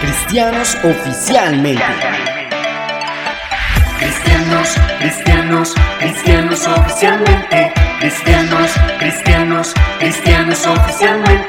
Cristianos oficialmente. Cristianos, cristianos, cristianos oficialmente. Cristianos, cristianos, cristianos oficialmente.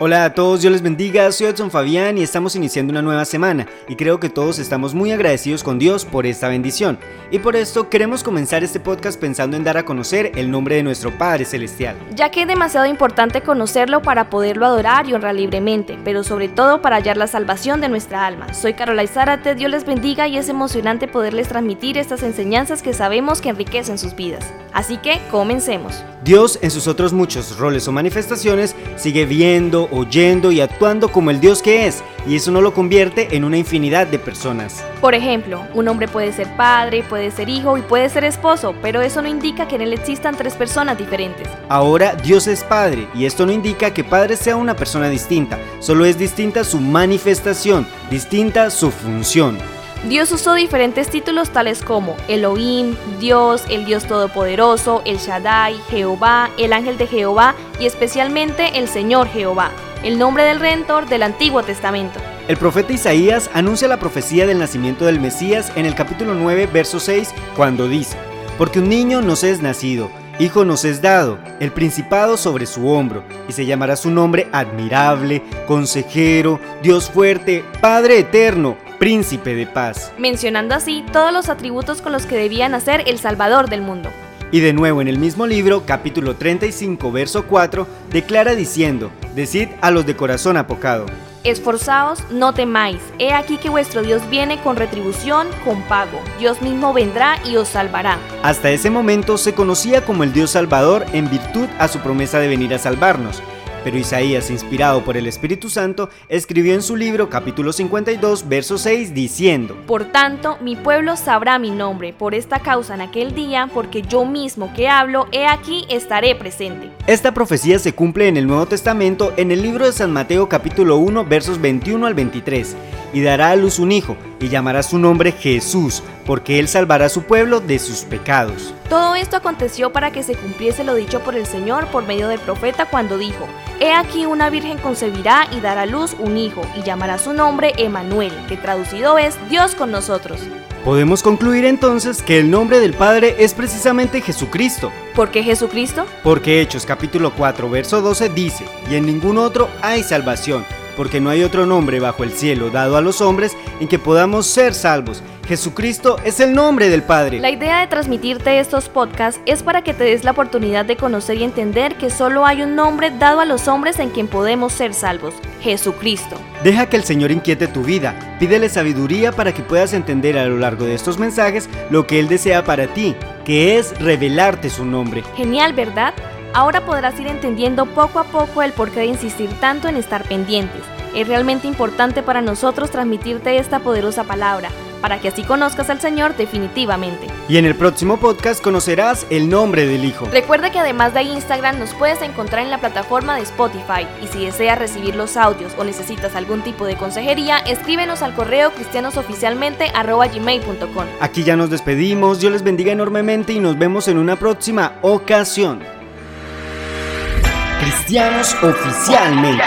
Hola a todos, Dios les bendiga, soy Edson Fabián y estamos iniciando una nueva semana y creo que todos estamos muy agradecidos con Dios por esta bendición y por esto queremos comenzar este podcast pensando en dar a conocer el nombre de nuestro Padre Celestial. Ya que es demasiado importante conocerlo para poderlo adorar y honrar libremente, pero sobre todo para hallar la salvación de nuestra alma. Soy Carola Zárate, Dios les bendiga y es emocionante poderles transmitir estas enseñanzas que sabemos que enriquecen sus vidas. Así que comencemos. Dios en sus otros muchos roles o manifestaciones sigue viendo, oyendo y actuando como el Dios que es, y eso no lo convierte en una infinidad de personas. Por ejemplo, un hombre puede ser padre, puede ser hijo y puede ser esposo, pero eso no indica que en él existan tres personas diferentes. Ahora Dios es padre, y esto no indica que padre sea una persona distinta, solo es distinta su manifestación, distinta su función. Dios usó diferentes títulos tales como Elohim, Dios, el Dios Todopoderoso, el Shaddai, Jehová, el ángel de Jehová y especialmente el Señor Jehová, el nombre del Redentor del Antiguo Testamento. El profeta Isaías anuncia la profecía del nacimiento del Mesías en el capítulo 9, verso 6, cuando dice, Porque un niño nos es nacido, hijo nos es dado, el principado sobre su hombro, y se llamará su nombre admirable, consejero, Dios fuerte, Padre eterno, príncipe de paz. Mencionando así todos los atributos con los que debía nacer el Salvador del mundo. Y de nuevo en el mismo libro, capítulo 35, verso 4, declara diciendo, Decid a los de corazón apocado. Esforzaos, no temáis, he aquí que vuestro Dios viene con retribución, con pago. Dios mismo vendrá y os salvará. Hasta ese momento se conocía como el Dios Salvador en virtud a su promesa de venir a salvarnos. Pero Isaías, inspirado por el Espíritu Santo, escribió en su libro capítulo 52, verso 6, diciendo, Por tanto, mi pueblo sabrá mi nombre, por esta causa en aquel día, porque yo mismo que hablo, he aquí estaré presente. Esta profecía se cumple en el Nuevo Testamento en el libro de San Mateo capítulo 1, versos 21 al 23, y dará a luz un hijo, y llamará su nombre Jesús, porque él salvará a su pueblo de sus pecados. Todo esto aconteció para que se cumpliese lo dicho por el Señor por medio del profeta cuando dijo, He aquí una virgen concebirá y dará a luz un hijo, y llamará su nombre Emanuel, que traducido es Dios con nosotros. Podemos concluir entonces que el nombre del Padre es precisamente Jesucristo. ¿Por qué Jesucristo? Porque Hechos capítulo 4 verso 12 dice, y en ningún otro hay salvación, porque no hay otro nombre bajo el cielo dado a los hombres en que podamos ser salvos. Jesucristo es el nombre del Padre. La idea de transmitirte estos podcasts es para que te des la oportunidad de conocer y entender que solo hay un nombre dado a los hombres en quien podemos ser salvos, Jesucristo. Deja que el Señor inquiete tu vida, pídele sabiduría para que puedas entender a lo largo de estos mensajes lo que Él desea para ti, que es revelarte su nombre. Genial, ¿verdad? Ahora podrás ir entendiendo poco a poco el porqué de insistir tanto en estar pendientes. Es realmente importante para nosotros transmitirte esta poderosa palabra para que así conozcas al Señor definitivamente. Y en el próximo podcast conocerás el nombre del Hijo. Recuerda que además de Instagram nos puedes encontrar en la plataforma de Spotify y si deseas recibir los audios o necesitas algún tipo de consejería, escríbenos al correo cristianosoficialmente@gmail.com. Aquí ya nos despedimos, Dios les bendiga enormemente y nos vemos en una próxima ocasión. Cristianos oficialmente.